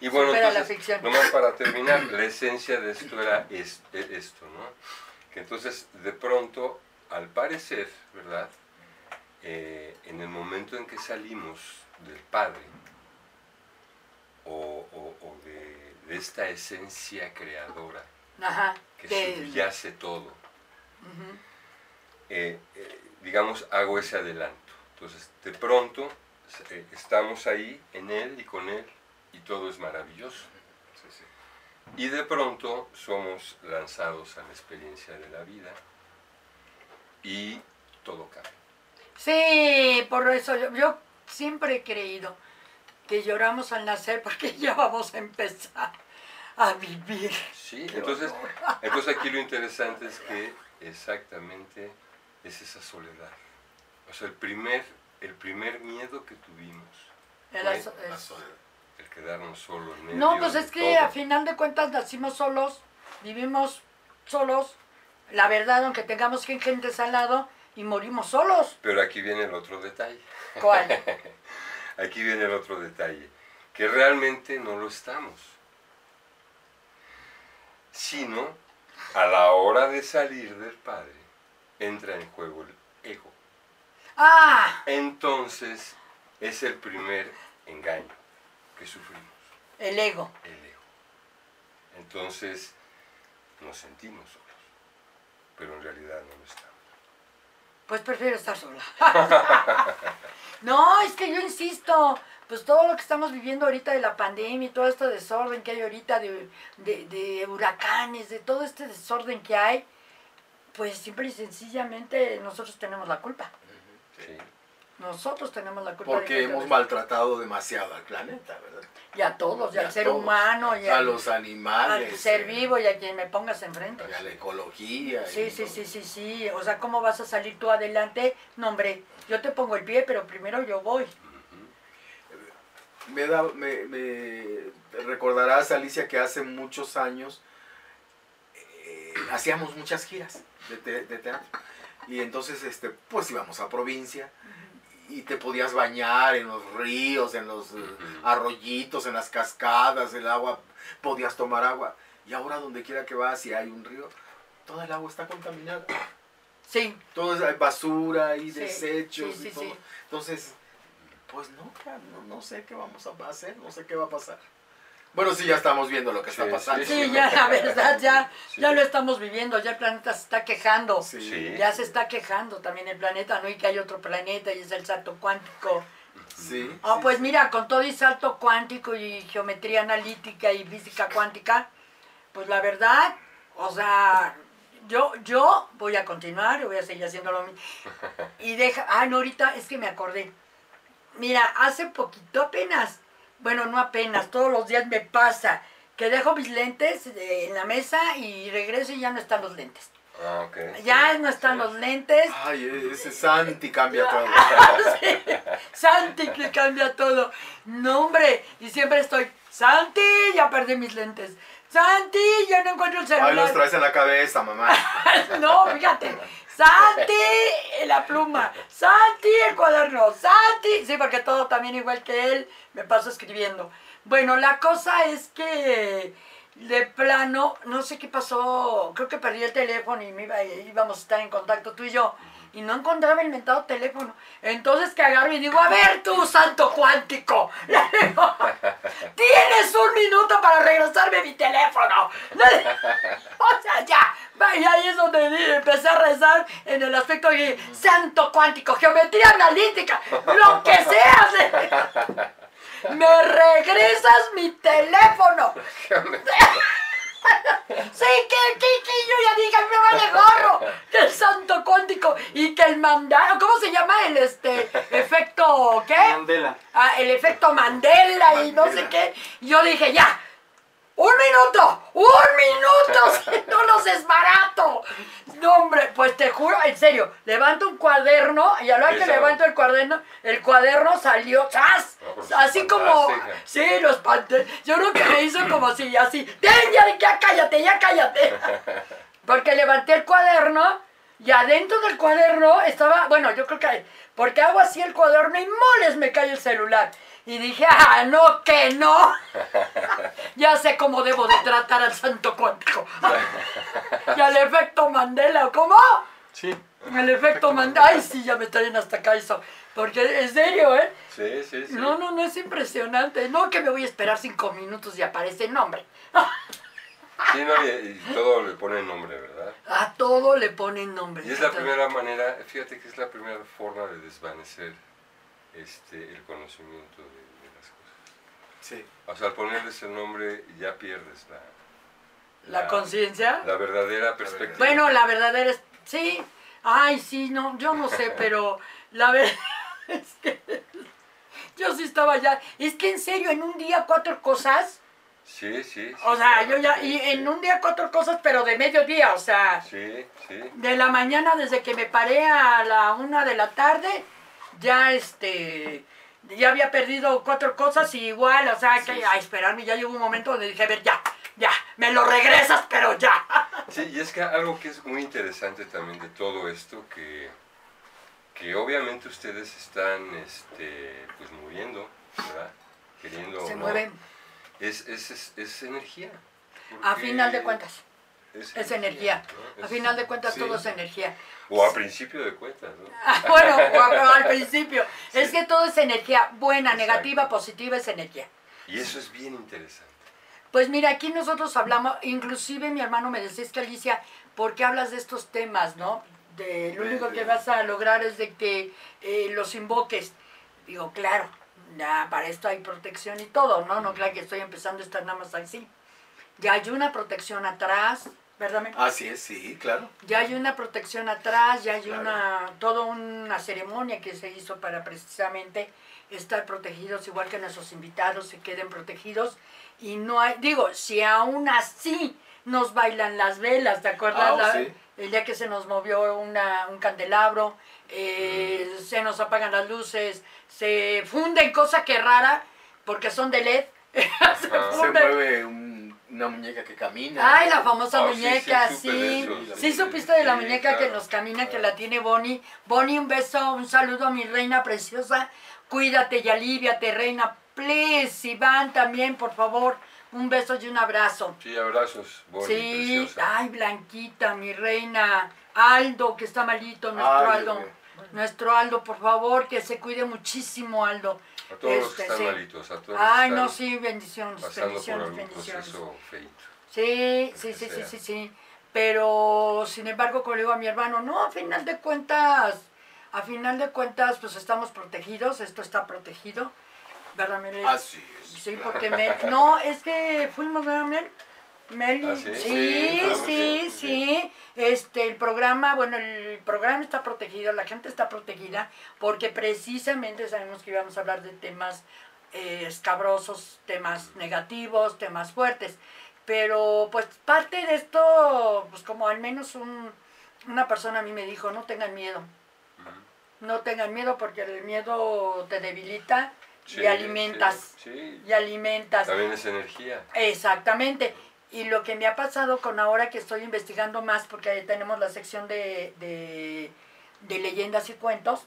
Y bueno, entonces, nomás para terminar, la esencia de esto era es- esto, ¿no? Que entonces, de pronto, al parecer, ¿verdad? Eh, en el momento en que salimos del Padre, o, o- o de, de esta esencia creadora Ajá. que de- subyace todo, eh, eh, digamos, hago ese adelanto. Entonces, de pronto, eh, estamos ahí, en Él y con Él, y todo es maravilloso. Y de pronto somos lanzados a la experiencia de la vida y todo cambia. Sí, por eso yo, yo siempre he creído que lloramos al nacer porque ya vamos a empezar a vivir. Sí, entonces, entonces aquí lo interesante es que exactamente es esa soledad. O sea, el primer, el primer miedo que tuvimos Era fue eso- La es- soledad. el quedarnos solos. medio No, pues es que todo. a final de cuentas nacimos solos, vivimos solos, la verdad, aunque tengamos gen- gentes al lado y morimos solos. Pero aquí viene el otro detalle. ¿Cuál? Aquí viene el otro detalle, que realmente no lo estamos, sino a la hora de salir del Padre entra en juego el ego. Ah, Entonces es el primer engaño que sufrimos, el ego. el ego. Entonces nos sentimos solos, pero en realidad no lo estamos. Pues prefiero estar sola. no, es que yo insisto, pues todo lo que estamos viviendo ahorita de la pandemia y todo este desorden que hay ahorita de, de- de huracanes, de todo este desorden que hay, pues simple y sencillamente nosotros tenemos la culpa. Sí. Nosotros tenemos la culpa. de Porque que hemos maltratado demasiado al planeta, ¿verdad? Y a todos, y Y al ser todos. humano, y a los animales. al ser eh, vivo, y a quien me pongas enfrente. y a la ecología. Sí, y sí, todo. sí, sí, sí. O sea, ¿cómo vas a salir tú adelante? No, hombre, yo te pongo el pie, pero primero yo voy. Me, da, me, me recordarás, Alicia, que hace muchos años eh, hacíamos muchas giras de, te- de teatro. Y entonces, este, pues íbamos a provincia y te podías bañar en los ríos, en los eh, arroyitos, en las cascadas, el agua, podías tomar agua. Y ahora donde quiera que vas, si hay un río, toda el agua está contaminada. Sí, Todo es basura y Sí, desechos sí, sí, y todo. sí. Entonces, pues no, no, no sé qué vamos a hacer, no sé qué va a pasar. Bueno, sí, ya estamos viendo lo que Sí, está pasando. sí, ya la verdad, ya, Sí. ya lo estamos viviendo, ya el planeta se está quejando. Sí. Sí. Ya se está quejando también el planeta, ¿no? Y que hay otro planeta y es el salto cuántico. Sí, Ah, sí, pues sí. mira, con todo y salto cuántico y geometría analítica y física cuántica, pues la verdad, o sea, yo, yo voy a continuar y voy a seguir haciendo lo mismo. Y deja, ah, no, ahorita es que me acordé. Mira, hace poquito apenas, bueno, no apenas, todos los días me pasa que dejo mis lentes eh, en la mesa y regreso y ya no están los lentes. Ah, ok. Ya Sí, no están sí. los lentes. Ay, ese Santi cambia todo. Sí, Santi que cambia todo. No, hombre. Y siempre estoy, Santi, ya perdí mis lentes. Santi, ya no encuentro el Ay, los celular. traes en la cabeza, mamá. No, fíjate. Santi, la pluma. Santi, el cuaderno. Santi. Sí, porque todo también igual que él me paso escribiendo. Bueno, la cosa es que de plano, no sé qué pasó. Creo que perdí el teléfono y me iba, íbamos a estar en contacto tú y yo. Y no encontraba el inventado teléfono. Entonces que agarro y digo, a ver tú, santo cuántico. Tienes un minuto para regresarme mi teléfono. O sea, ya. Y ahí es donde empecé a rezar en el aspecto de santo cuántico, geometría analítica, lo que sea. Me regresas mi teléfono. Sí, que, que, que yo ya dije, me vale gorro. Que el santo cuántico y que el mandala, ¿cómo se llama el este efecto qué? Mandela. Ah, el efecto Mandela y no sé Mandela. qué. Yo dije, ya, un minuto, un minuto, si no los desbarato. No, hombre, pues te juro, en serio, levanto un cuaderno y a la hora que levanto el cuaderno, el cuaderno salió, ¡zas! No, pues, Así como, sí, los pantes. Yo creo que me hizo como así, así, ¡ten, ya, ya cállate, ya cállate! Porque levanté el cuaderno Y adentro del cuaderno estaba, bueno, yo creo que, porque hago así el cuaderno y moles me cae el celular. Y dije, ah, no, que no. ya sé cómo debo de tratar al santo cuántico. y al efecto Mandela, ¿cómo? Sí. El efecto Mandela. Ay, sí, ya me traen hasta acá eso. Porque en serio, ¿eh? Sí, sí, sí. No, no, no es impresionante. No que me voy a esperar cinco minutos y aparece el nombre. Sí, no, y, y todo le pone nombre, ¿verdad? A todo le ponen nombre. Y es la primera manera, fíjate que es la primera forma de desvanecer este, el conocimiento de, de las cosas. Sí. O sea, al ponerles el nombre ya pierdes la, ¿La conciencia? La verdadera perspectiva. Bueno, la verdadera es... Sí. Ay, sí, no, yo no sé, pero la verdad es que... Yo sí estaba ya... Es que en serio, en un día cuatro cosas... Sí, sí. sí, O sea, sí, yo ya... sí, Y sí. en un día cuatro cosas, pero de mediodía, o sea... Sí, sí. De la mañana, desde que me paré a la una de la tarde, ya este... Ya había perdido cuatro cosas y igual, o sea, que Sí, sí. a esperarme, ya llegó un momento donde dije, a ver, ya, ya, me lo regresas, pero ya. Sí, y es que algo que es muy interesante también de todo esto, que, que obviamente ustedes están este, pues moviendo, ¿verdad? Queriendo Se no, mueven. Es, es, es, es energía. A final de cuentas, Es, energía. ¿no? A final de cuentas sí. todo es energía. O a principio de cuentas, ¿no? Ah, bueno, o al principio. Es que todo es energía. Buena, Exacto. negativa, positiva es energía. Y eso es bien interesante. Pues mira, aquí nosotros hablamos, inclusive mi hermano me decía, es que Alicia, ¿por qué hablas de estos temas, no? De, lo único que vas a lograr es de que eh, los invoques. Digo, claro, ya para esto hay protección y todo, ¿no? No, claro que estoy empezando a estar nada más así. Ya hay una protección atrás, ¿verdad? Así es, sí, claro. Ya hay una protección atrás, ya hay Claro. una, toda una ceremonia que se hizo para precisamente estar protegidos, igual que nuestros invitados se queden protegidos. Y no hay, digo, si aún así nos bailan las velas, ¿te acuerdas? Ah, sí. El día que se nos movió una, un candelabro, eh, se nos apagan las luces, se funden, cosa que rara, porque son de LED. se funden. mueve un- una muñeca que camina. Ay, la famosa Ah, sí, muñeca, sí, sí. supiste de la muñeca que nos camina, que Claro. la tiene Bonnie. Bonnie, un beso, un saludo a mi reina preciosa. Cuídate y aliviate, reina. Please, Iván también, por favor. Un beso y un abrazo. Sí, abrazos, Bonnie, Sí, preciosa. ay, Blanquita, mi reina. Aldo, que está malito, nuestro Ay, Aldo. Dios. Nuestro Aldo, por favor, que se cuide muchísimo, Aldo. A todos los que Este, están sí. malitos, a todos Ay, los que no, están sí, bendiciones, pasando por bendiciones, algún bendiciones. proceso feito. Sí, sí, sí, sí, sí, sí. Pero, sin embargo, como le digo a mi hermano, no, a final de cuentas, a final de cuentas, pues estamos protegidos, esto está protegido. ¿Verdad, Mel? Así es. Sí, porque Mel, no, es que fuimos, ¿verdad, Mel? Mel, ¿Ah, sí? sí, Sí, Este, el programa, bueno, el programa está protegido, la gente está protegida, porque precisamente sabemos que íbamos a hablar de temas eh, escabrosos, temas negativos, temas fuertes. Pero, pues, parte de esto, pues, como al menos un, una persona a mí me dijo, no tengan miedo. No tengan miedo porque el miedo te debilita Sí, y alimentas. Sí, sí. Y alimentas. También es energía. Exactamente. Y lo que me ha pasado con ahora que estoy investigando más, porque ahí tenemos la sección de, de, de leyendas y cuentos.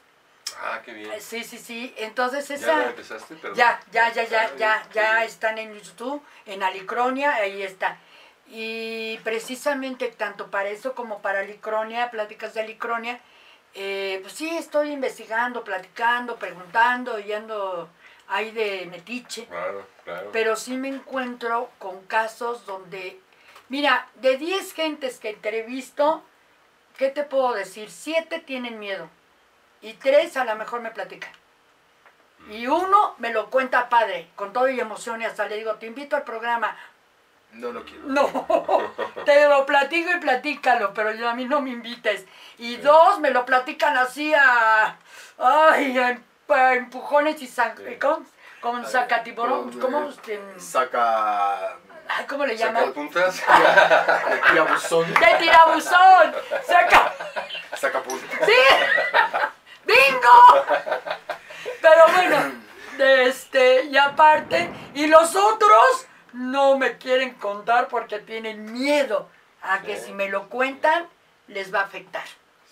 Ah, qué bien. Sí, sí, sí. Entonces ¿Ya esa... la empezaste? Perdón. Ya, ya, ya, ya, ya, ya están en YouTube, en Alicronia, ahí está. Y precisamente tanto para eso como para Alicronia, pláticas de Alicronia, eh, pues sí, estoy investigando, platicando, preguntando y ahí de metiche. Claro, claro. Pero sí me encuentro con casos donde, mira, de 10 gentes que entrevisto, ¿qué te puedo decir? 7 tienen miedo y 3 a lo mejor me platican. Y uno me lo cuenta padre, con todo y emoción y hasta le digo, te invito al programa. No, no quiero. No, te lo platico y platícalo, pero yo a mí no me invites. Y dos me lo platican así a, ay, a a empujones y san, Sí. ¿cómo? Con sacatiborón, ¿cómo? Este, Saca. ay, ¿Cómo le ¿Saca llaman? puntas? De tirabuzón. ¡De tirabuzón! ¡Saca! Saca punta. ¡Sí! ¡Bingo! Pero bueno, este, y aparte, y los otros no me quieren contar porque tienen miedo a que Sí. si me lo cuentan les va a afectar.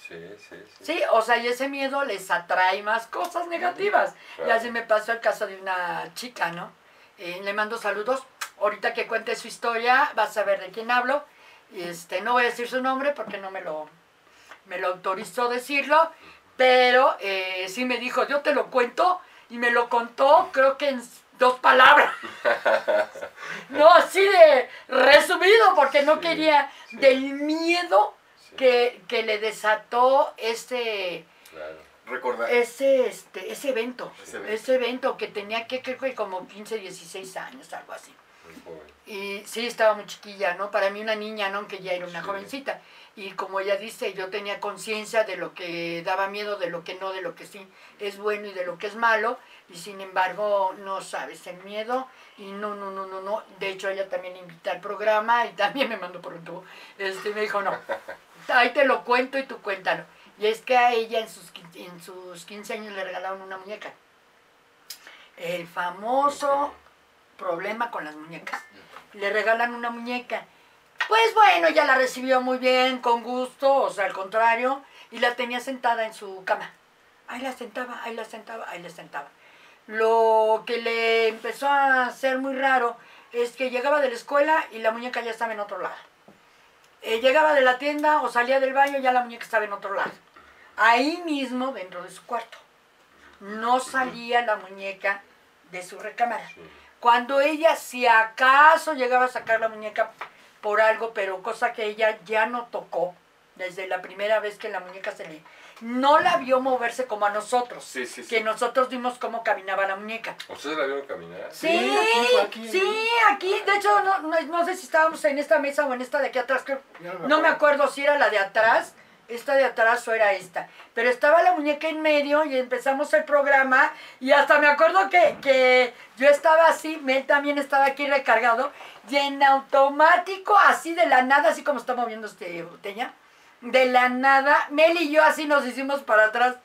Sí, sí, sí. Sí, o sea, y ese miedo les atrae más cosas negativas. Claro. Y así me pasó el caso de una chica, ¿no? Eh, le mando saludos. Ahorita que cuente su historia, vas a ver de quién hablo. Y este, no voy a decir su nombre porque no me lo, me lo autorizó decirlo. Pero eh, sí me dijo, yo te lo cuento. Y me lo contó, creo que en dos palabras. no, así de resumido, porque no Sí, quería sí. del miedo que, que le desató ese, Claro. Recordar. ese, este, ese evento. Ese evento. Ese evento que tenía que, creo que como 15, 16 años, algo así. Muy joven. Y sí, estaba muy chiquilla, ¿no? Para mí una niña, ¿no? Que ya era una Sí. jovencita. Y como ella dice, yo tenía conciencia de lo que daba miedo, de lo que no, de lo que sí es bueno y de lo que es malo. Y sin embargo, no sabes, el miedo. Y no, no, no, no, no. De hecho, ella también invita al programa y también me mandó por un tubo. Este, me dijo, no, ahí te lo cuento y tú cuéntalo. Y es que a ella en sus, en sus 15 años le regalaron una muñeca. El famoso problema con las muñecas. Le regalan una muñeca. Pues bueno, ella la recibió muy bien, con gusto, o sea, al contrario, y la tenía sentada en su cama. Ahí la sentaba, ahí la sentaba, ahí la sentaba. Lo que le empezó a hacer muy raro es que llegaba de la escuela y la muñeca ya estaba en otro lado. Eh, llegaba de la tienda o salía del baño, ya la muñeca estaba en otro lado. Ahí mismo, dentro de su cuarto. No salía la muñeca de su recámara. Cuando ella, si acaso llegaba a sacar la muñeca por algo, pero cosa que ella ya no tocó, desde la primera vez que la muñeca se le... No la vio moverse como a nosotros, Sí, sí, sí. que nosotros vimos cómo caminaba la muñeca. ¿Ustedes la vieron caminar? Sí, Sí, aquí fue aquí. sí, aquí, de hecho, no, no, no sé si estábamos en esta mesa o en esta de aquí atrás, creo, Ya no me acuerdo si era la de atrás, esta de atrás o era esta. Pero estaba la muñeca en medio y empezamos el programa y hasta me acuerdo que, que yo estaba así, Mel también estaba aquí recargado y en automático, así de la nada, así como está moviendo este botella, de la nada, Mel y yo así nos hicimos para atrás.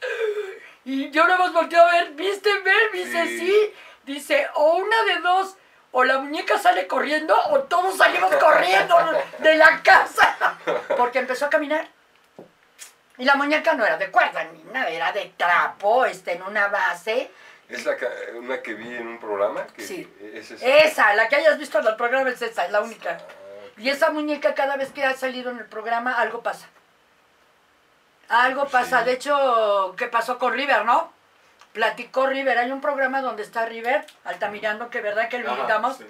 Y yo no hemos volteado a ver, ¿viste Mel? Dice, Sí. sí. Dice, o una de dos, o la muñeca sale corriendo o todos salimos corriendo de la casa. Porque empezó a caminar. Y la muñeca no era de cuerda ni nada, era de trapo, este, en una base. ¿Es la ca- una que vi en un programa? Que Sí. Es esa. Esa, la que hayas visto en el programa es esa, es la única. Y esa muñeca cada vez que ha salido en el programa, algo pasa. Algo pasa. Sí. De hecho, ¿qué pasó con River, no? Platicó River. Hay un programa donde está River, Altamirando, que verdad que lo invitamos, sí.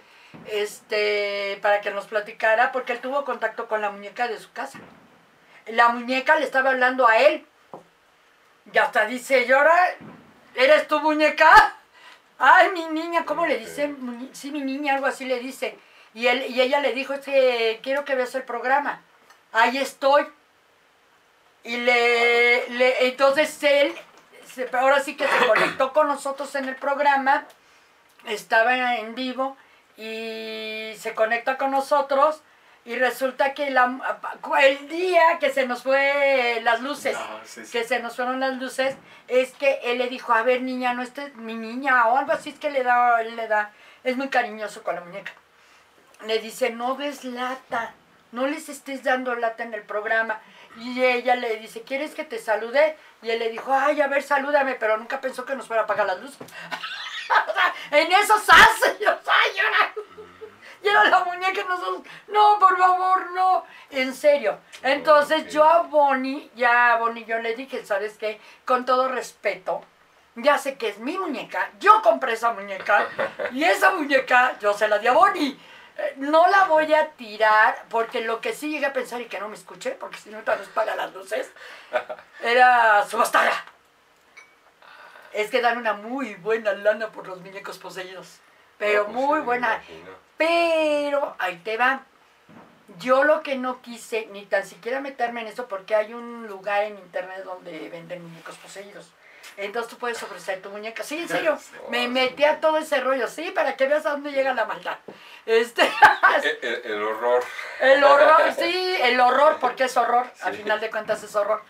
este, para que nos platicara, porque él tuvo contacto con la muñeca de su casa. La muñeca le estaba hablando a él. Y hasta dice, llora, ¿eres tu muñeca? Ay, mi niña, ¿cómo le dice? Sí, mi niña, algo así le dice. Y, él, y ella le dijo, es que quiero que veas el programa. Ahí estoy. Y le, le- entonces él, se- ahora sí que se conectó con nosotros en el programa, estaba en vivo y se conecta con nosotros y resulta que la, el día que se nos fue las luces, sí, sí. que se nos fueron las luces, es que él le dijo, a ver niña, no estés mi niña o algo así es que le da, él le da, es muy cariñoso con la muñeca. Le dice, no des lata, no les estés dando lata en el programa. Y ella le dice, ¿quieres que te salude? Y él le dijo, ay, a ver, salúdame, pero nunca pensó que nos fuera a apagar las luces. O sea, en eso hace, yo, ay, era la muñeca nosotros, no, por favor, no. En serio. Entonces yo a Bonnie, ya a Bonnie yo le dije, ¿sabes qué? Con todo respeto, ya sé que es mi muñeca, yo compré esa muñeca y esa muñeca yo se la di a Bonnie. No la voy a tirar porque lo que sí llegué a pensar y que no me escuché, porque si no nos paga las luces, era subastada. Es que dan una muy buena lana por los muñecos poseídos. Pero no, pues muy sí, buena. Pero ahí te va. Yo lo que no quise, ni tan siquiera meterme en eso, porque hay un lugar en internet donde venden muñecos poseídos. Entonces tú puedes ofrecer tu muñeca. Sí, en serio. Me metí a todo ese rollo, sí, para que veas a dónde llega la maldad. Este, El, el- el horror. el horror, sí, el horror, porque es horror. Al Sí. final de cuentas es horror.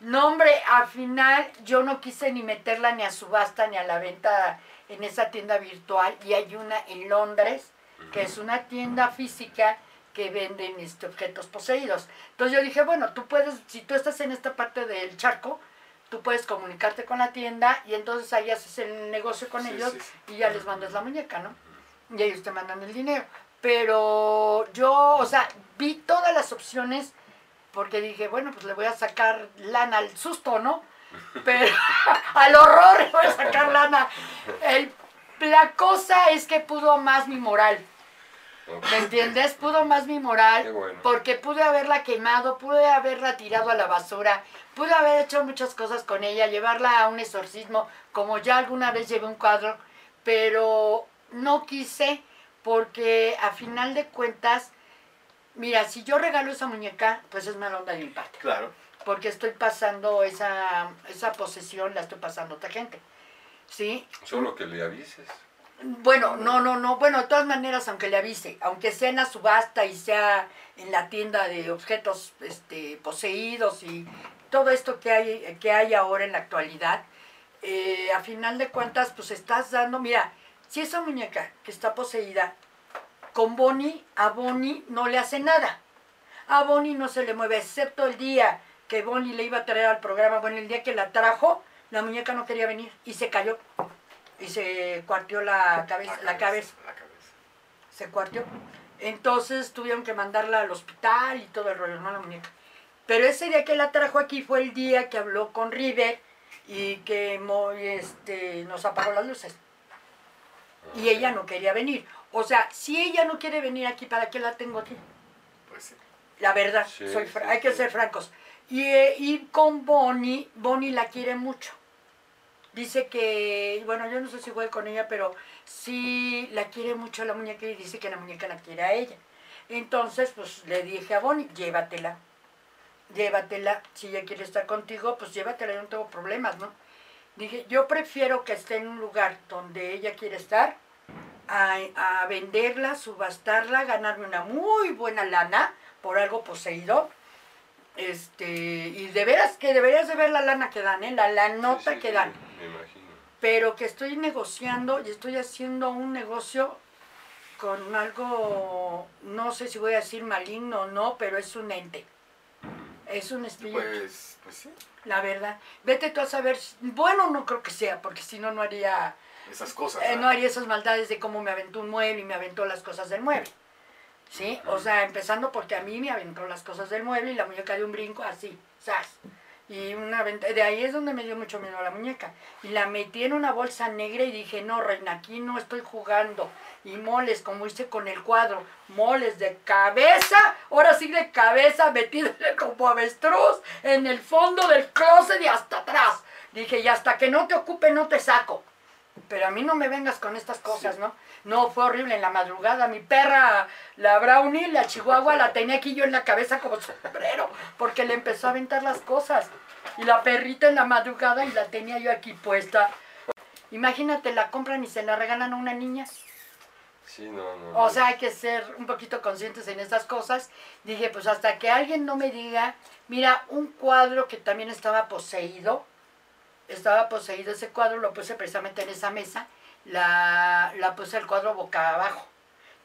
No, hombre, al final yo no quise ni meterla ni a subasta ni a la venta en esa tienda virtual. Y hay una en Londres, que es una tienda física que que venden este, objetos poseídos. Entonces yo dije, bueno, tú puedes, si tú estás en esta parte del charco, tú puedes comunicarte con la tienda y entonces ahí haces el negocio con Sí, ellos sí, sí. y ya les mandas la muñeca, ¿no? Y ellos te mandan el dinero. Pero yo, o sea, vi todas las opciones porque dije, bueno, pues le voy a sacar lana al susto, ¿no? Pero al horror le voy a sacar lana. El- la cosa es que pudo más mi moral. ¿Me entiendes? Pudo más mi moral. Bueno. Porque pude haberla quemado, pude haberla tirado a la basura, pude haber hecho muchas cosas con ella, llevarla a un exorcismo, como ya alguna vez llevé un cuadro, pero no quise porque a final de cuentas, mira, si yo regalo esa muñeca, pues es mala onda de mi parte, Claro. porque estoy pasando esa, esa posesión, la estoy pasando a otra gente. ¿Sí? Solo que le avises. Bueno, no, no, no. Bueno, de todas maneras, aunque le avise, aunque sea en la subasta y sea en la tienda de objetos este, poseídos y todo esto que hay, que hay ahora en la actualidad, eh, a final de cuentas, pues estás dando, mira, si esa muñeca que está poseída, con Bonnie, a Bonnie no le hace nada. A Bonnie no se le mueve, excepto el día que Bonnie le iba a traer al programa, bueno, el día que la trajo, la muñeca no quería venir y se cayó y se cuarteó la cabeza, la cabeza, La cabeza. se cuarteó. Entonces tuvieron que mandarla al hospital y todo el rollo, no la muñeca. Pero ese día que la trajo aquí fue el día que habló con River y que este, nos apagó las luces. Y ella no quería venir. O sea, si ella no quiere venir aquí, ¿para qué la tengo aquí? Pues sí. La verdad, Sí, soy sí, hay que ser francos. Y, eh, y con Bonnie, Bonnie la quiere mucho. Dice que, bueno, yo no sé si fue con ella, pero sí la quiere mucho la muñeca y dice que la muñeca la quiere a ella. Entonces, pues le dije a Bonnie, llévatela, llévatela. Si ella quiere estar contigo, pues llévatela, yo no tengo problemas, ¿no? Dije, yo prefiero que esté en un lugar donde ella quiere estar, a, a venderla, subastarla, ganarme una muy buena lana por algo poseído. Este, y de veras que deberías de ver la lana que dan, ¿eh? la, la nota Sí, sí, que dan. Pero que estoy negociando y estoy haciendo un negocio con algo, no sé si voy a decir maligno o no, pero es un ente. Es un espíritu. Pues, pues sí. La verdad. Vete tú a saber. Bueno, no creo que sea, porque si no, no haría, Esas cosas. eh, no haría esas maldades de cómo me aventó un mueble y me aventó las cosas del mueble. ¿Sí? O sea, empezando porque a mí me aventó las cosas del mueble y la muñeca de un brinco así, ¡zas! Y una de ahí es donde me dio mucho miedo la muñeca. Y la metí en una bolsa negra y dije, no, reina, aquí no estoy jugando. Y moles, como hice con el cuadro, moles de cabeza, ahora sí de cabeza, metiéndole como avestruz en el fondo del closet y hasta atrás. Dije, y hasta que no te ocupe no te saco. Pero a mí no me vengas con estas cosas, ¿no? No, fue horrible en la madrugada. Mi perra, la Brownie, la Chihuahua, la tenía aquí yo en la cabeza como sombrero, porque le empezó a aventar las cosas. Y la perrita en la madrugada y la tenía yo aquí puesta. Imagínate, la compran y se la regalan a una niña. Sí, no, no. O sea, hay que ser un poquito conscientes en estas cosas. Dije, pues hasta que alguien no me diga, mira, un cuadro que también estaba poseído, estaba poseído ese cuadro, lo puse precisamente en esa mesa, la, la puse el cuadro boca abajo.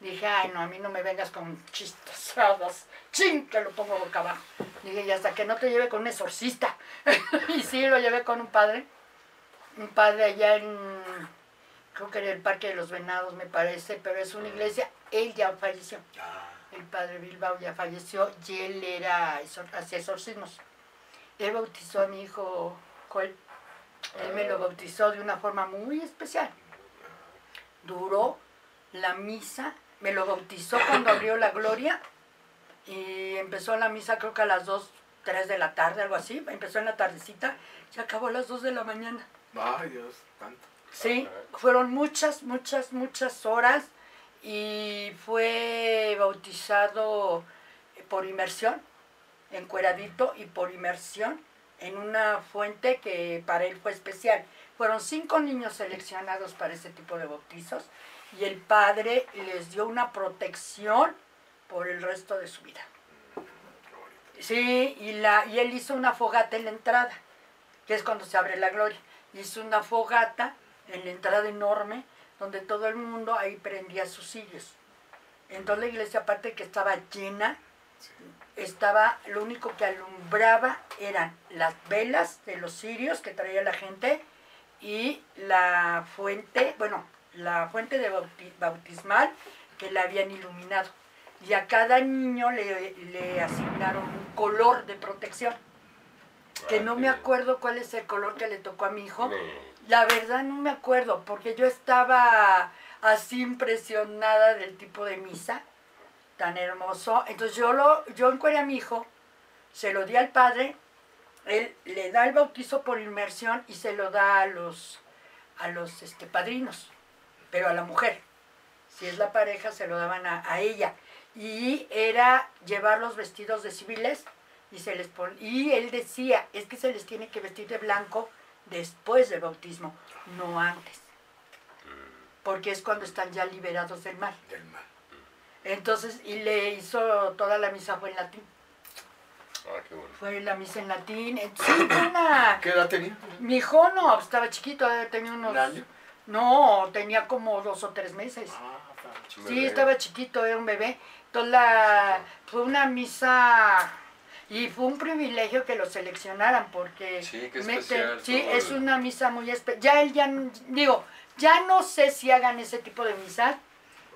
Dije, ay, no, a mí no me vengas con chistosadas. ¡Chin! Que lo pongo boca abajo. Dije, y hasta que no te lleve con un exorcista. y sí, lo llevé con un padre. Un padre allá en, creo que en el Parque de los Venados, me parece, pero es una iglesia. Él ya falleció. Ah, El padre Bilbao ya falleció y él era, hacía exorcismos. Él bautizó a mi hijo Joel. Él me lo bautizó de una forma muy especial. Duró la misa, me lo bautizó cuando abrió la gloria y empezó la misa creo que a las 2, 3 de la tarde, algo así. Empezó en la tardecita y acabó a las 2 de la mañana. Ay, Dios, tanto. Sí, fueron muchas, muchas, muchas horas y fue bautizado por inmersión, encueradito y por inmersión en una fuente que para él fue especial. Fueron cinco niños seleccionados para ese tipo de bautizos y el padre les dio una protección por el resto de su vida. Sí, y, la, y él hizo una fogata en la entrada, que es cuando se abre la gloria. Hizo una fogata en la entrada enorme, donde todo el mundo ahí prendía sus sillos. Entonces la iglesia, aparte que estaba llena, estaba, lo único que alumbraba eran las velas de los cirios que traía la gente y la fuente, bueno, la fuente de bauti- bautismal que la habían iluminado. Y a cada niño le, le asignaron un color de protección, que no me acuerdo cuál es el color que le tocó a mi hijo. La verdad no me acuerdo, porque yo estaba así impresionada del tipo de misa, tan hermoso. Entonces yo lo, yo encueré a mi hijo, se lo di al padre, él le da el bautizo por inmersión y se lo da a los, a los este, padrinos, pero a la mujer. Si es la pareja, se lo daban a, a ella. Y era llevar los vestidos de civiles y se les pon- y él decía, es que se les tiene que vestir de blanco después del bautismo, no antes. Porque es cuando están ya liberados del mal. Del mal. Entonces, y le hizo toda la misa fue en latín. Ah, qué bueno. Fue la misa en latín. Eh, Sí, una... ¿Qué edad tenía? Mi hijo no, estaba chiquito, eh, tenía unos... ¿Un año? No, tenía como dos o tres meses. Ah, estaba. Sí, estaba chiquito, era un bebé. Entonces la, fue una misa y fue un privilegio que lo seleccionaran porque Sí, qué meten- especial sí, es una misa muy especial. Ya él ya digo, ya no sé si hagan ese tipo de misa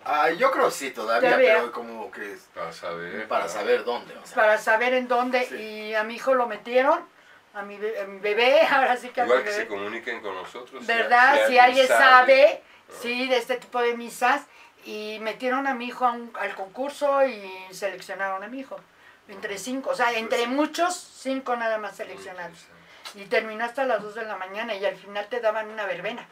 Ah, yo creo que sí, todavía, Todavía. pero como que Para saber. para ¿no? saber dónde. o sea. para saber en dónde Sí. y a mi hijo lo metieron, a mi, be- a mi bebé, ahora sí que a mi Igual que bebé. se comuniquen con nosotros. ¿Verdad? Si, alguien sabe, ¿no? sí, de este tipo de misas. Y metieron a mi hijo a un- al concurso y seleccionaron a mi hijo. Entre cinco, o sea, entre muchos, cinco nada más seleccionados. Y terminó hasta las 2 de la mañana y al final te daban una verbena.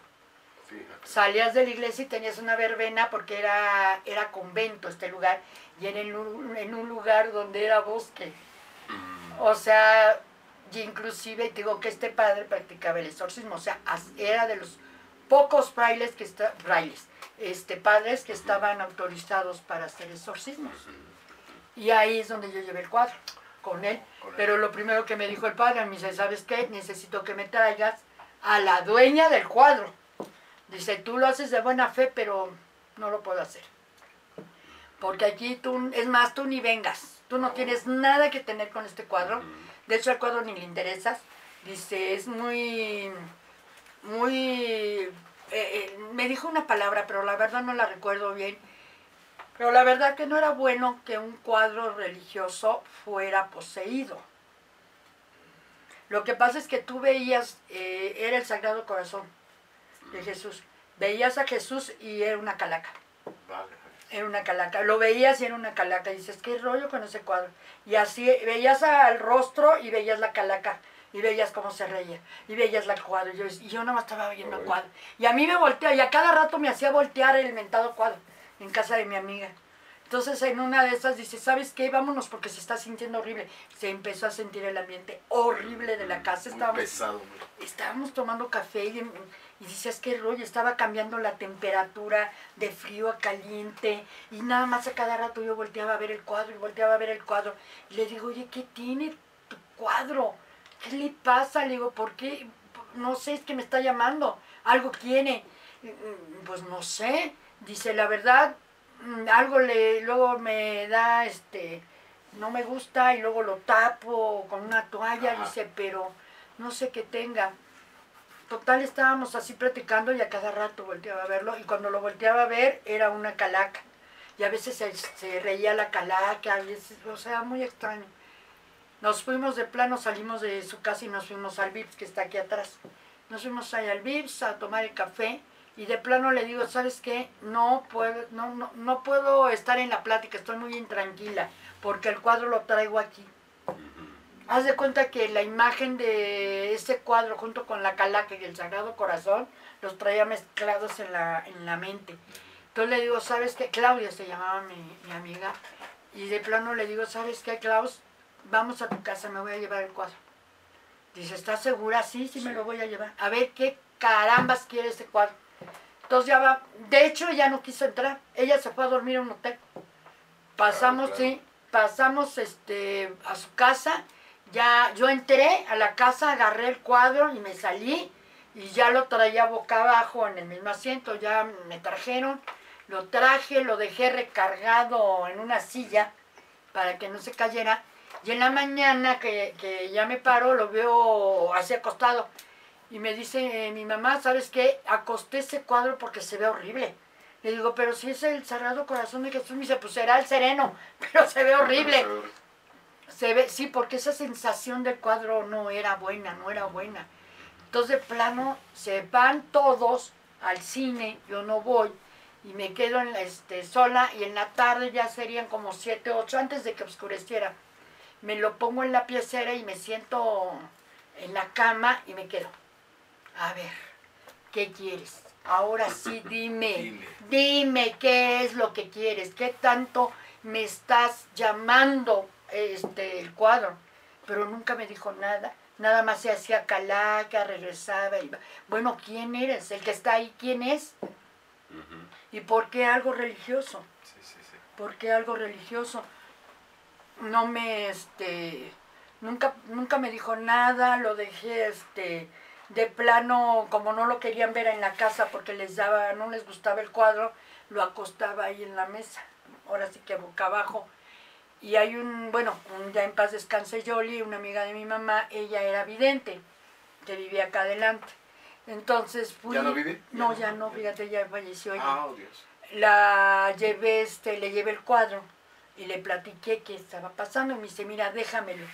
Fíjate. Salías de la iglesia y tenías una verbena porque era, era convento este lugar y era en un, en un lugar donde era bosque. Mm, O sea, y inclusive digo que este padre practicaba el exorcismo, o sea, era de los pocos frailes que está, frailes, este padres que estaban autorizados para hacer exorcismos. Y ahí es donde yo llevé el cuadro con él. Con él. Pero lo primero que me dijo el padre, me dice, ¿sabes qué? Necesito que me traigas a la dueña del cuadro. Dice, tú lo haces de buena fe, pero no lo puedo hacer. Porque aquí tú, es más, tú ni vengas. Tú no tienes nada que tener con este cuadro. De hecho, al cuadro ni le interesas. Dice, es muy, muy... eh, eh, me dijo una palabra, pero la verdad no la recuerdo bien. Pero la verdad que no era bueno que un cuadro religioso fuera poseído. Lo que pasa es que tú veías, eh, era el Sagrado Corazón de Jesús. Veías a Jesús y era una calaca. Vale. Era una calaca. Lo veías y era una calaca. Y dices, ¿qué rollo con ese cuadro? Y así veías al rostro y veías la calaca. Y veías cómo se reía. Y veías la cuadro. Y yo, y yo nomás estaba viendo el cuadro. Y a mí me volteaba. Y a cada rato me hacía voltear el mentado cuadro. En casa de mi amiga. Entonces en una de esas dice, ¿sabes qué? Vámonos porque se está sintiendo horrible. Se empezó a sentir el ambiente horrible de la casa. Muy Estábamos pesado. estábamos tomando café y, y decías que rollo, estaba cambiando la temperatura de frío a caliente y nada más a cada rato yo volteaba a ver el cuadro y volteaba a ver el cuadro y le digo, oye, ¿qué tiene tu cuadro? ¿Qué le pasa? Le digo, ¿por qué? No sé, es que me está llamando, algo tiene. "Mm, Pues no sé, dice, la verdad, mm, algo le, luego me da, este, no me gusta y luego lo tapo con una toalla, Ajá. dice, pero no sé qué tenga. Total, estábamos así platicando y a cada rato volteaba a verlo y cuando lo volteaba a ver era una calaca. Y a veces se, reía la calaca, o sea, muy extraño. Nos fuimos de plano, salimos de su casa y nos fuimos al Vips que está aquí atrás. Nos fuimos ahí al Vips a tomar el café y de plano le digo, ¿sabes qué? No puedo, no, no, no puedo estar en la plática, estoy muy intranquila porque el cuadro lo traigo aquí. Haz de cuenta que la imagen de ese cuadro junto con la calaca y el Sagrado Corazón los traía mezclados en la, en la mente. Entonces le digo, ¿sabes qué? Claudia se llamaba mi, mi amiga. Y de plano le digo, ¿sabes qué, Klaus? Vamos a tu casa, me voy a llevar el cuadro. Dice, ¿estás segura? Sí, sí, me lo voy a llevar. A ver qué carambas quiere ese cuadro. Entonces ya va. De hecho, ella no quiso entrar. Ella se fue a dormir a un hotel. Pasamos, Claro, claro. sí, pasamos este, a su casa. Ya yo entré a la casa, agarré el cuadro y me salí. Y ya lo traía boca abajo en el mismo asiento. Ya me trajeron. Lo traje, lo dejé recargado en una silla para que no se cayera. Y en la mañana que, que ya me paro, lo veo así acostado. Y me dice mi mamá, ¿sabes qué? Acosté ese cuadro porque se ve horrible. Le digo, pero si es el Sagrado Corazón de Jesús, me dice, pues será el sereno, pero se ve horrible. Se ve, sí, porque esa sensación del cuadro no era buena, no era buena. Entonces, de plano, se van todos al cine, yo no voy, y me quedo en la, este, sola, y en la tarde ya serían como siete, ocho, antes de que oscureciera. Me lo pongo en la piecera y me siento en la cama y me quedo. A ver, ¿qué quieres? Ahora sí, dime, dime, dime qué es lo que quieres, qué tanto me estás llamando este, el cuadro. Pero nunca me dijo nada, nada más se hacía calaca, regresaba. Y, bueno, ¿quién eres? El que está ahí, ¿quién es? ¿Y por qué algo religioso? Sí, sí, sí. ¿Por qué algo religioso? No me, este, nunca, nunca me dijo nada, lo dejé, este, de plano, como no lo querían ver en la casa porque les daba, no les gustaba el cuadro, lo acostaba ahí en la mesa, ahora sí que boca abajo. Y hay un, bueno, un, ya en paz descanse Yoli, una amiga de mi mamá, ella era vidente, que vivía acá adelante. Entonces fui... ¿Ya no vive? No, ya no, fíjate, ya falleció ella. Ah, oh, Dios. La llevé, este, le llevé el cuadro y le platiqué qué estaba pasando. Y me dice, mira, déjamelo.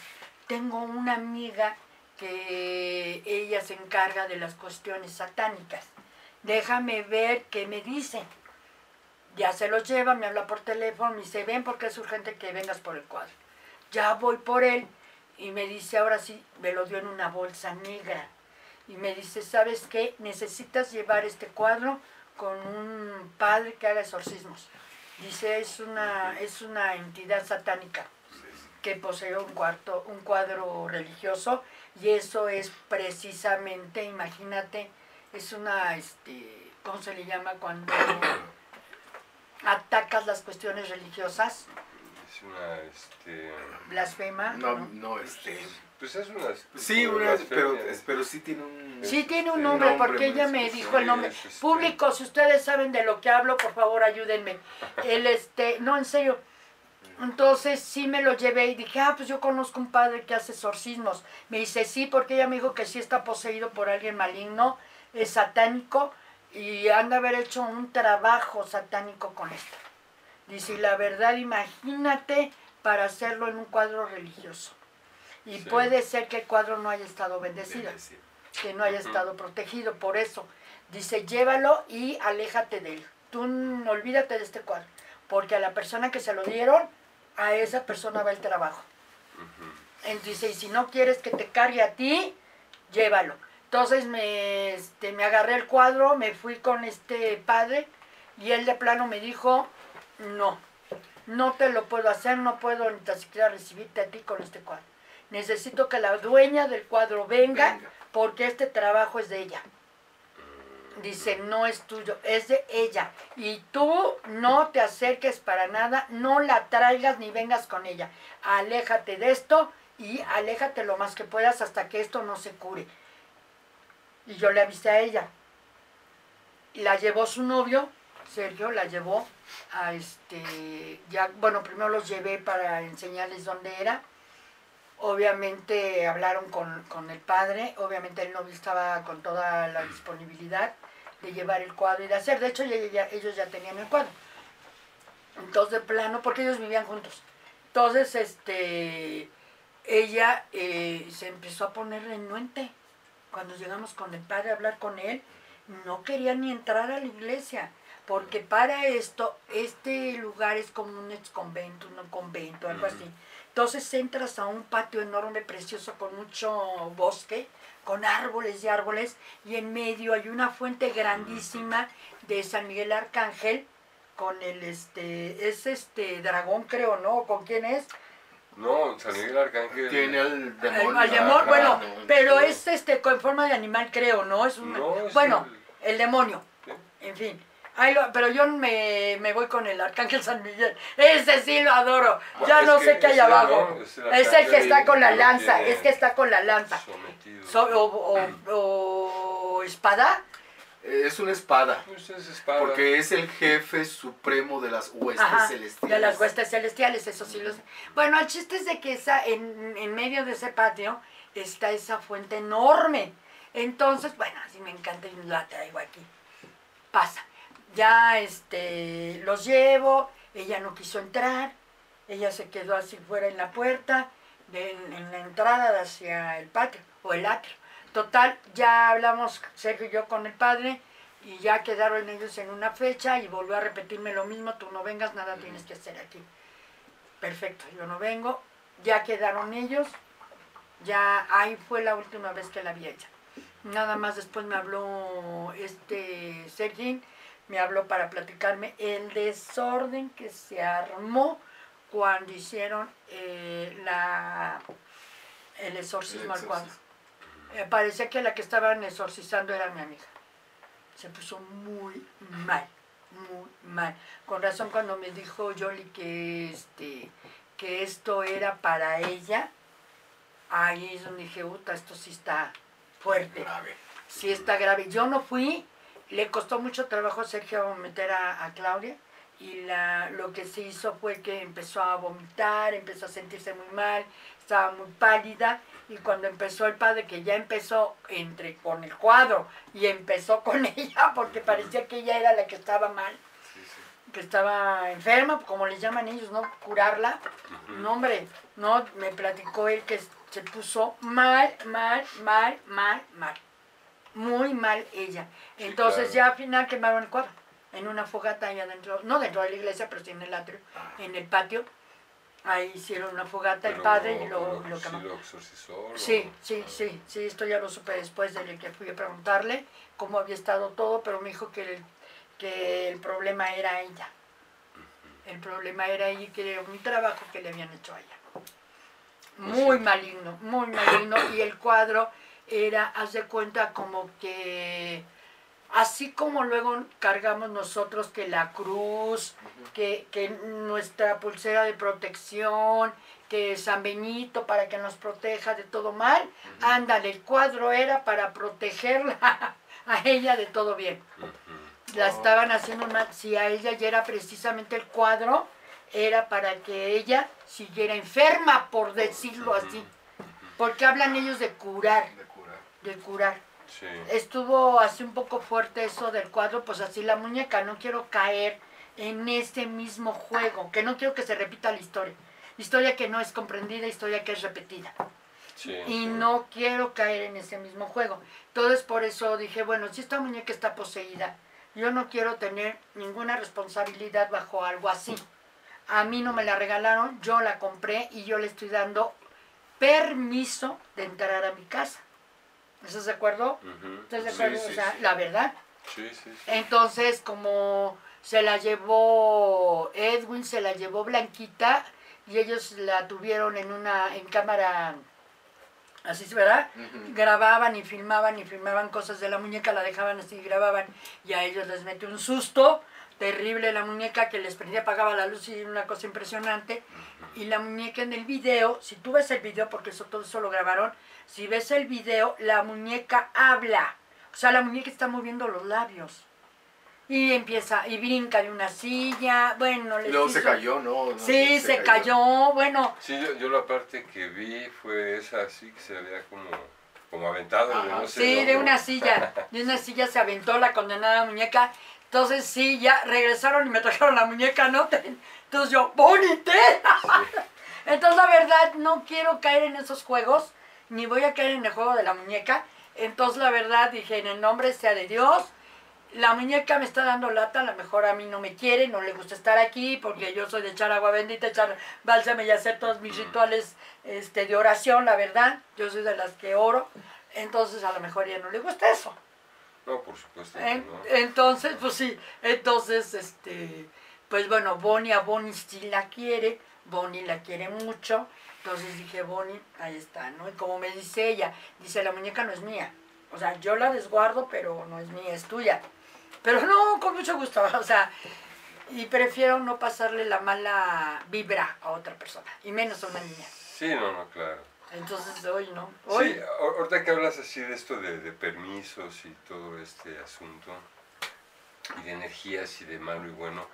Tengo una amiga que ella se encarga de las cuestiones satánicas. Déjame ver qué me dice. Ya se los lleva, me habla por teléfono, me dice, ven porque es urgente que vengas por el cuadro. Ya voy por él y me dice, ahora sí, me lo dio en una bolsa negra. Y me dice, ¿sabes qué? Necesitas llevar este cuadro con un padre que haga exorcismos. Dice, es una, es una entidad satánica que posee un, cuarto, un cuadro religioso y eso es precisamente, imagínate, es una, este, ¿cómo se le llama cuando atacas las cuestiones religiosas? Es una, este... Blasfema. No, no, este... Pues es una... Sí, una, pero, pero sí tiene un... Sí tiene un nombre, porque ella me dijo el nombre. Este Público, si ustedes saben de lo que hablo, por favor ayúdenme. El, este, no, en serio, entonces sí me lo llevé y dije, ah, pues yo conozco un padre que hace exorcismos. Me dice, sí, porque ella me dijo que sí está poseído por alguien maligno, es satánico y han de haber hecho un trabajo satánico con esto. Dice, y la verdad, imagínate para hacerlo en un cuadro religioso. Y puede ser que el cuadro no haya estado bendecido, que no haya estado protegido. Por eso, dice, llévalo y aléjate de él. Tú no, olvídate de este cuadro. Porque a la persona que se lo dieron, a esa persona va el trabajo. Entonces, y si no quieres que te cargue a ti, llévalo. Entonces me, este, me agarré el cuadro, me fui con este padre y él de plano me dijo, no, no te lo puedo hacer, no puedo ni siquiera recibirte a ti con este cuadro. Necesito que la dueña del cuadro venga. porque este trabajo es de ella. Dice, no es tuyo, es de ella. Y tú no te acerques para nada, no la traigas ni vengas con ella. Aléjate de esto y aléjate lo más que puedas hasta que esto no se cure. Y yo le avisé a ella. La llevó su novio, Sergio, la llevó a este, ya, bueno, primero los llevé para enseñarles dónde era. Obviamente hablaron con, con el padre, obviamente el novio estaba con toda la disponibilidad de llevar el cuadro y de hacer. De hecho, ellos ya tenían el cuadro. Entonces, de plano, porque ellos vivían juntos. Entonces, este, ella eh, se empezó a poner renuente. Cuando llegamos con el padre a hablar con él, no quería ni entrar a la iglesia, porque para esto, este lugar es como un ex convento, un convento, algo así. Entonces entras a un patio enorme, precioso, con mucho bosque, con árboles y árboles, y en medio hay una fuente grandísima de San Miguel Arcángel, con el, este, es este dragón creo, ¿no? ¿Con quién es? No, San Miguel Arcángel. Tiene al demonio. Al, demonio, bueno, pero es este con forma de animal creo, ¿no? Es un, bueno, el, demonio, en fin pero yo me, voy con el Arcángel San Miguel. Ese sí lo adoro. Ah, ya no sé qué hay abajo. es, el que está con la lanza. Es que está con la lanza. o, espada. Es una espada. Pues es espada. Porque es el jefe supremo de las huestes Ajá, celestiales. de las huestes celestiales, eso sí lo sé. Bueno, el chiste es de que esa, en, en medio de ese patio está esa fuente enorme. Entonces, bueno, así me encanta y la traigo aquí. Pasa. Ya este, los llevo, ella no quiso entrar, ella se quedó así fuera en la puerta, en, en la entrada hacia el patio o el atrio. Total, ya hablamos Sergio y yo con el padre y ya quedaron ellos en una fecha y volvió a repetirme lo mismo, tú no vengas, nada tienes que hacer aquí. Perfecto, yo no vengo, ya quedaron ellos, ya ahí fue la última vez que la vi ella. Nada más después me habló este Sergín, me habló para platicarme el desorden que se armó cuando hicieron eh, la, el exorcismo El al cuadro. Eh, parecía que la que estaban exorcizando era mi amiga. Se puso muy mal, muy mal. Con razón cuando me dijo Yoli que, este, que esto era para ella, ahí es donde dije, puta, esto sí está fuerte Grave. sí está grave. Yo no fui, le costó mucho trabajo a Sergio meter a, a Claudia y la, lo que se hizo fue que empezó a vomitar, empezó a sentirse muy mal, estaba muy pálida y cuando empezó el padre, que ya empezó entre con el cuadro y empezó con ella porque parecía que ella era la que estaba mal, Sí, sí. que estaba enferma, como les llaman ellos, ¿no? Curarla. No, hombre, no, me platicó él que se puso mal, mal, mal, mal, mal. Muy mal ella. Sí, Entonces claro. ya al final quemaron el cuadro. En una fogata allá dentro, no dentro de la iglesia, pero sí en el atrio, Ah. en el patio. Ahí hicieron una fogata el padre y lo, lo- lo sí lo exorcizó. Sí, sí, sí, sí, esto ya lo supe después de que fui a preguntarle cómo había estado todo, pero me dijo que el, que el problema era ella. El problema era ella y que era un trabajo que le habían hecho a ella. Muy sí. maligno, muy maligno. Y el cuadro era, haz de cuenta, como que, así como luego cargamos nosotros que la cruz, que, que nuestra pulsera de protección, que San Benito para que nos proteja de todo mal, ándale, el cuadro era para protegerla a ella de todo bien. La Oh. estaban haciendo mal, si a ella ya era precisamente el cuadro, era para que ella siguiera enferma, por decirlo así. Porque hablan ellos de curar, De curar. de curar Sí. estuvo así un poco fuerte eso del cuadro, pues así la muñeca, no quiero caer en ese mismo juego, que no quiero que se repita la historia. Historia que no es comprendida, historia que es repetida. sí, Y sí. no quiero caer en ese mismo juego. Entonces por eso dije, bueno, si esta muñeca está poseída, yo no quiero tener ninguna responsabilidad bajo algo así. A mí no me la regalaron, yo la compré y yo le estoy dando permiso de entrar a mi casa. ¿Estás de acuerdo? ¿Estás de acuerdo? sí, o sea, sí. la verdad. Sí, sí, sí. Entonces, como se la llevó Edwin, se la llevó Blanquita y ellos la tuvieron en una en cámara así, ¿verdad? Ujú. Grababan y filmaban y filmaban cosas de la muñeca, la dejaban así, grababan y a ellos les metió un susto terrible la muñeca que les prendía, apagaba la luz y una cosa impresionante. Y la muñeca en el video, si tú ves el video, porque eso todo eso lo grabaron, si ves el video, la muñeca habla. O sea, la muñeca está moviendo los labios. Y empieza, y brinca de una silla, bueno, les Luego se cayó, ¿no? No, Sí, se, cayó. bueno, Sí, yo, yo la parte que vi fue esa así que se había como, como Ajá. no sé sí, de una silla, de una silla se aventó la condenada muñeca. Entonces sí, ya regresaron y me trajeron la muñeca, ¿no? Entonces yo, ¡bonite! Entonces la verdad no quiero caer en esos juegos, ni voy a caer en el juego de la muñeca. Entonces la verdad dije, en el nombre sea de Dios, la muñeca me está dando lata, a lo mejor a mí no me quiere, no le gusta estar aquí, porque yo soy de echar agua bendita, echar bálsamo y hacer todos mis rituales este, de oración, la verdad. Yo soy de las que oro, entonces a lo mejor a ella no le gusta eso. No, por supuesto que no. Entonces, pues sí, entonces, este, pues bueno, Bonnie a Bonnie sí la quiere, Bonnie la quiere mucho, entonces dije, Bonnie, ahí está, ¿no? Y como me dice ella, dice, la muñeca no es mía, o sea, yo la desguardo, pero no es mía, es tuya. Pero no, con mucho gusto, o sea, y prefiero no pasarle la mala vibra a otra persona, y menos a una niña. Sí, no, no, claro. Entonces, hoy no. Hoy, Sí, ahor- ahorita que hablas así de esto de, de permisos y todo este asunto, y de energías y de malo y bueno,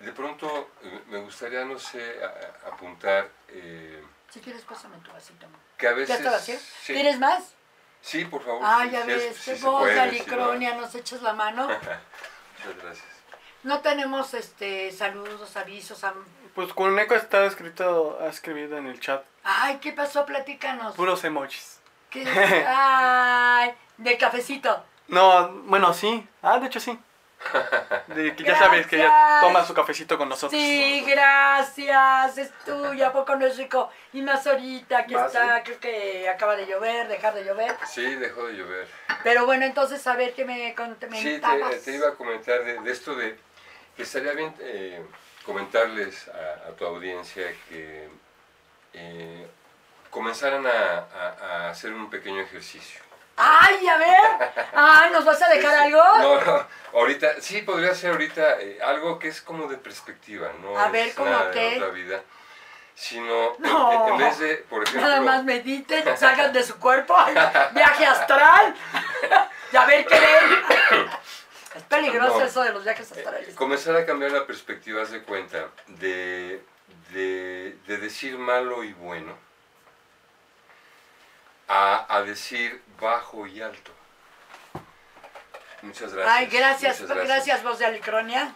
de pronto eh, me gustaría, no sé, a- a- apuntar eh, si quieres, pásame tu vasito. que a ¿Ya veces... está vacío? Sí, ¿Quieres más? sí, por favor. Ah, ya ves, se voz puede, de sí, ¿no? Alicronia, nos echas la mano. Muchas gracias. No tenemos este saludos, avisos. am- Pues Cuneco está escrito, ha escrito en el chat. Ay, ¿qué pasó? Platícanos. Puros emojis. ¿Qué? Ay, de cafecito. No, bueno, sí. Ah, de hecho sí. De que ya sabes que ella toma su cafecito con nosotros. Sí, gracias, es tuya, ¿a poco no es rico? Y más ahorita que Más, está, creo que acaba de llover, dejar de llover. Sí, dejó de llover. Pero bueno, entonces a ver qué me Sí, comentabas. te, te iba a comentar de, de esto de que estaría bien eh, comentarles a, a tu audiencia que eh, comenzaran a, a- a hacer un pequeño ejercicio. Ay, a ver. Ay, ¿nos vas a dejar algo? No, no, ahorita, sí, podría ser ahorita eh, algo que es como de perspectiva, no A ver, es ¿cómo qué? otra vida, sino en- No. en, en vez de, por ejemplo... Nada más mediten, salgan de su cuerpo, viaje astral. Y a ver qué ven. Es peligroso No. eso de los viajes Eh, astrales. comenzar a cambiar la perspectiva, haz de cuenta, de, de, de decir malo y bueno a, a decir bajo y alto. Muchas gracias. Ay, gracias, gracias, voz de Alicronia.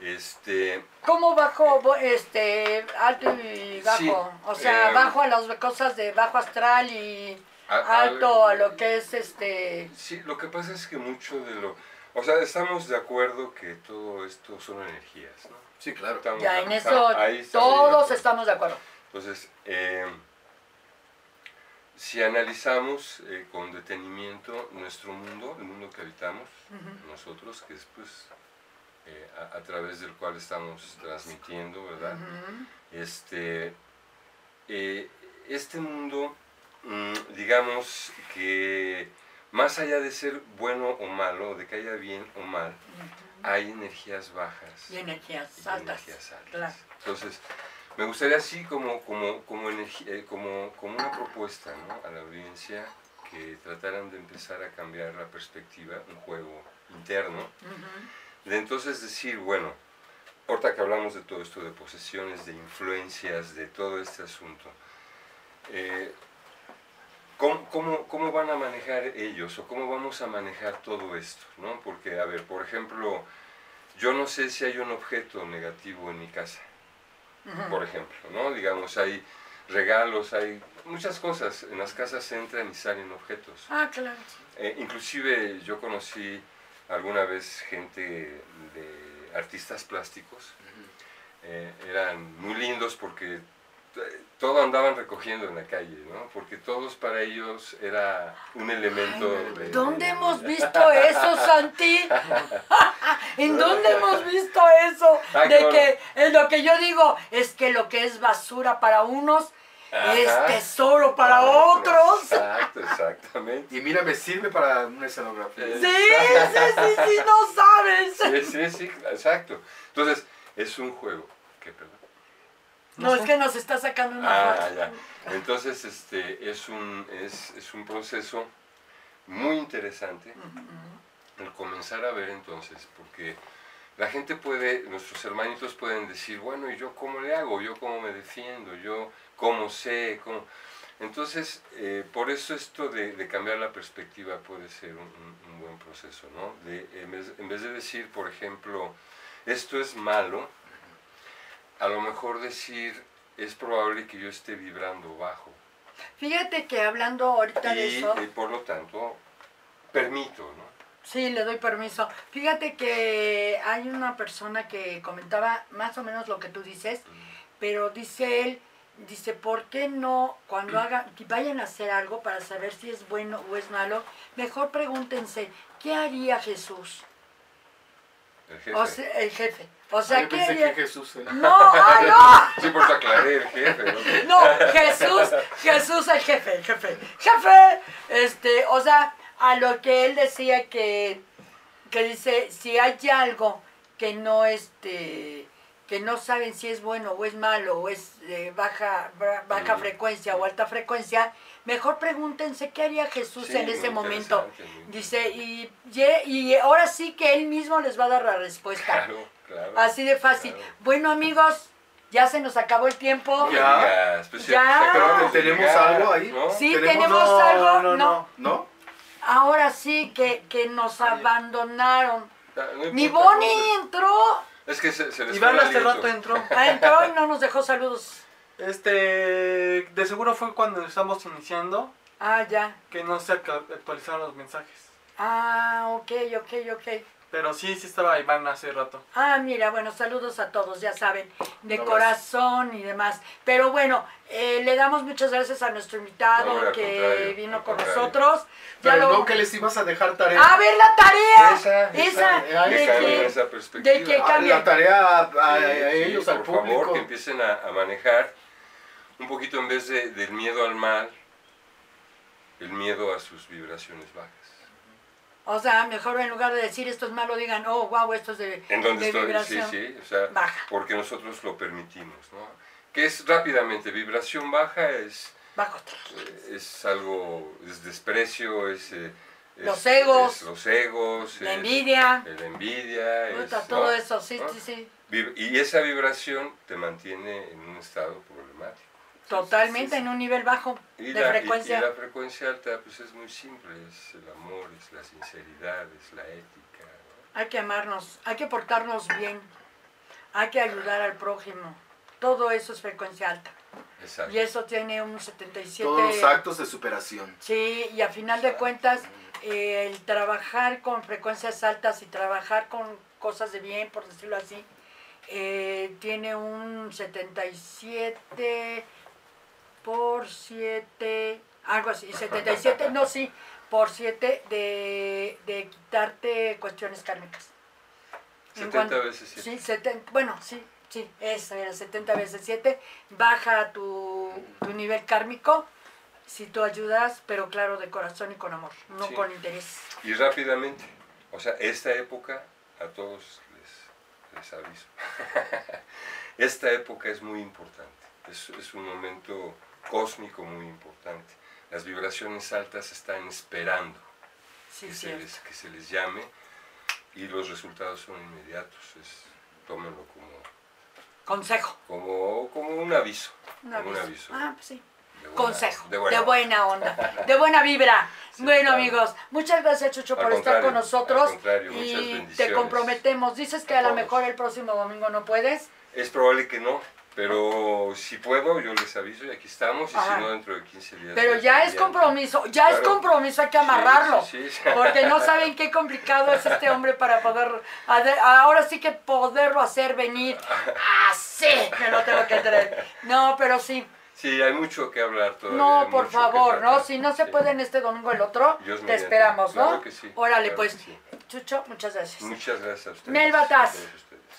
Este, ¿Cómo bajo, este, alto y bajo? Sí, o sea, eh, bajo a las cosas de bajo astral y a- alto a- a lo que es este... Sí, lo que pasa es que mucho de lo... O sea, estamos de acuerdo que todo esto son energías, ¿no? Sí, claro. Estamos- Ya en eso ahí todos estamos de acuerdo. Entonces, eh, si analizamos eh, con detenimiento nuestro mundo, el mundo que habitamos, nosotros, que es pues eh, a, a través del cual estamos transmitiendo, ¿verdad? Este, eh, este mundo, mm, digamos que más allá de ser bueno o malo, de que haya bien o mal, hay energías bajas Y energías y altas. energías altas. Claro. Entonces, me gustaría así como, como, eh, como, como una propuesta ¿no? a la audiencia que trataran de empezar a cambiar la perspectiva, un juego interno, de entonces decir, bueno, ahorita que hablamos de todo esto, de posesiones, de influencias, de todo este asunto, eh, ¿cómo, cómo, cómo van a manejar ellos o cómo vamos a manejar todo esto? ¿no? Porque, a ver, por ejemplo, yo no sé si hay un objeto negativo en mi casa, por ejemplo, ¿no? Digamos, hay regalos, hay muchas cosas, en las casas entran y salen objetos. Ah, claro. Eh, inclusive yo conocí alguna vez gente de artistas plásticos. Eh, eran muy lindos porque todo andaban recogiendo en la calle, ¿no? Porque todos para ellos era un elemento de... ¿Dónde de- hemos visto eso, Santi? ¿En dónde hemos visto eso? Ay, De que es lo que yo digo es que lo que es basura para unos es tesoro para otros. Exacto, exactamente. Y mira, me sirve para una escenografía. Eh, Sí, sí, sí, sí, no sabes. Sí, sí, sí, exacto. Entonces, es un juego. ¿Qué, perdón? No, es que nos está sacando una Ah, ya. Entonces, este, es un, es, es un proceso muy interesante el comenzar a ver entonces, porque la gente puede, nuestros hermanitos pueden decir, bueno, ¿y yo cómo le hago? ¿Yo cómo me defiendo? ¿Yo cómo sé? ¿Cómo? Entonces, eh, por eso esto de, de cambiar la perspectiva puede ser un, un- un buen proceso, ¿no? De, en, vez, en vez de decir, por ejemplo, esto es malo, a lo mejor decir, es probable que yo esté vibrando bajo. Fíjate que hablando ahorita de Y, eso, eh, por lo tanto, permito, ¿no? sí, le doy permiso. Fíjate que hay una persona que comentaba más o menos lo que tú dices, pero dice él, dice, ¿por qué no cuando hagan, que vayan a hacer algo para saber si es bueno o es malo, mejor pregúntense, ¿qué haría Jesús? El jefe. O sea, el jefe. O Ah, sea, yo ¿qué pensé haría? que Jesús era. No, ah, Sí, por aclaré el jefe, ¿no? no, no, Jesús, Jesús el jefe, el jefe, jefe, este, o sea, a lo que él decía que, que dice, si hay algo que no, este, que no saben si es bueno o es malo o es de baja, baja Mm. frecuencia o alta frecuencia, mejor pregúntense qué haría Jesús Sí, en ese momento. Dice, y, y ahora sí que él mismo les va a dar la respuesta. Claro, claro. Así de fácil. Claro. Bueno amigos, ya se nos acabó el tiempo. Ya. Ya. Pero tenemos algo ahí. ¿no? Sí, tenemos no, algo. No, No. no, ¿no? Ahora sí que, que nos abandonaron. Ah, no Mi importa, Bonnie no, entró. Es que se, se les Iván hace rato entró. Ah, entró y no nos dejó saludos. Este, de seguro fue cuando estamos iniciando Ah, ya. que no se actu- actualizaron los mensajes. Ah, ok, ok, ok. Pero sí, sí estaba Iván hace rato. Ah, mira, bueno, saludos a todos, ya saben, de corazón y demás. Pero bueno, eh, le damos muchas gracias a nuestro invitado No, que vino con nosotros. Ya Pero lo- no que les ibas a dejar tarea. A ver la tarea. Esa, Esa, esa, ahí de que- esa perspectiva. de que Ah, cambie. la tarea a, a- Sí, a sí, ellos, al por público. favor, que empiecen a, a manejar un poquito en vez de, del miedo al mal, el miedo a sus vibraciones bajas. O sea, mejor en lugar de decir esto es malo, digan, oh, wow, esto es de, En donde de estoy, sí, vibración sí, o sea, baja. porque nosotros lo permitimos, ¿no? Que es rápidamente, vibración baja es, Bajo. eh, es algo, es desprecio, es... eh, es- Los egos. es los egos, La es- envidia. la envidia, Puta, es, todo ¿no? eso, sí, ¿no? sí, sí. Y esa vibración te mantiene en un estado. Totalmente Sí, sí. en un nivel bajo Y de la, y- frecuencia. y la frecuencia alta pues es muy simple, es el amor, es la sinceridad, es la ética. ¿no? Hay que amarnos, hay que portarnos bien, hay que ayudar al prójimo. Todo eso es frecuencia alta. Exacto. Y eso tiene un 77. Todos los actos de superación. Sí, y a final de cuentas, eh, el trabajar con frecuencias altas y trabajar con cosas de bien, por decirlo así, eh, tiene un 77 por 7, algo así, 77, no, sí, por 7 de, de quitarte cuestiones kármicas. En 70 cuanto- veces siete. Sí, 70, bueno, sí, sí, esa era 70 veces 7. Baja tu, tu nivel kármico si tú ayudas, pero claro, de corazón y con amor, no Sí. con interés. Y rápidamente, o sea, esta época, a todos les, les aviso, esta época es muy importante, es, es un momento cósmico muy importante. Las vibraciones altas están esperando Sí, que, se les, que se les llame y los resultados son inmediatos, es, tómenlo como, Consejo. como, como un aviso. Un como un aviso. aviso. Ah, pues sí. de buena- Consejo. De buena buena, onda. De buena vibra. Sí, bueno, claro. amigos, muchas gracias, Chucho, Al por estar con nosotros. y te comprometemos. Dices que A a lo mejor el próximo domingo no puedes. Es probable que no, pero si puedo, yo les aviso y aquí estamos, y Ajá. si no, dentro de 15 días. Pero ya es compromiso, ya es compromiso, hay que amarrarlo. sí, sí. Porque no saben qué complicado es este hombre para poder, ahora sí que poderlo hacer venir así, me lo tengo que traer. No, pero sí, Sí, hay mucho que hablar todavía. no, por favor, ¿no? Si no se puede en este domingo el otro, Dios te mediante. esperamos, ¿no? Claro que sí, Órale, claro pues. Chucho, muchas gracias. Muchas gracias a ustedes. Mel Bataz.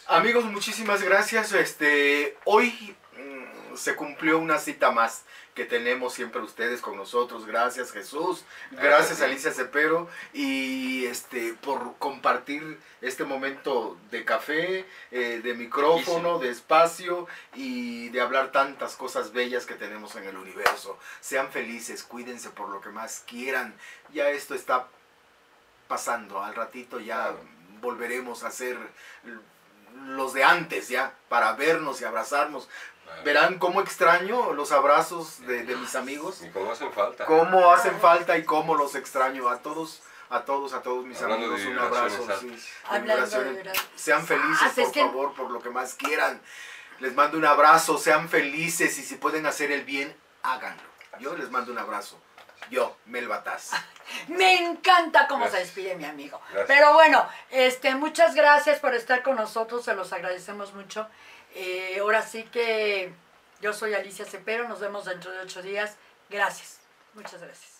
Amigos, muchísimas gracias. Este, hoy mm, se cumplió una cita más que tenemos siempre ustedes con nosotros. Gracias Jesús, gracias. Alicia Cepero y este por compartir este momento de café, eh, de micrófono, de espacio y de hablar tantas cosas bellas que tenemos en el universo. Sean felices, cuídense por lo que más quieran. Ya esto está pasando. Al ratito ya Claro. volveremos a ser los de antes ya, para vernos y abrazarnos. Vale. Verán cómo extraño los abrazos de, de mis amigos, Y cómo hacen falta. cómo hacen falta y cómo los extraño a todos, a todos, a todos mis Hablando de amigos. Un abrazo. sí, de. Sean felices, Ah, por que- favor, por lo que más quieran. Les mando un abrazo, sean felices y si pueden hacer el bien, háganlo. Yo les mando un abrazo. Yo, Mel Bataz. Me encanta cómo se despide mi amigo. Gracias. Pero bueno, este, muchas gracias por estar con nosotros, se los agradecemos mucho. Eh, ahora sí que yo soy Alicia Cepero, nos vemos dentro de ocho días. Gracias, muchas gracias.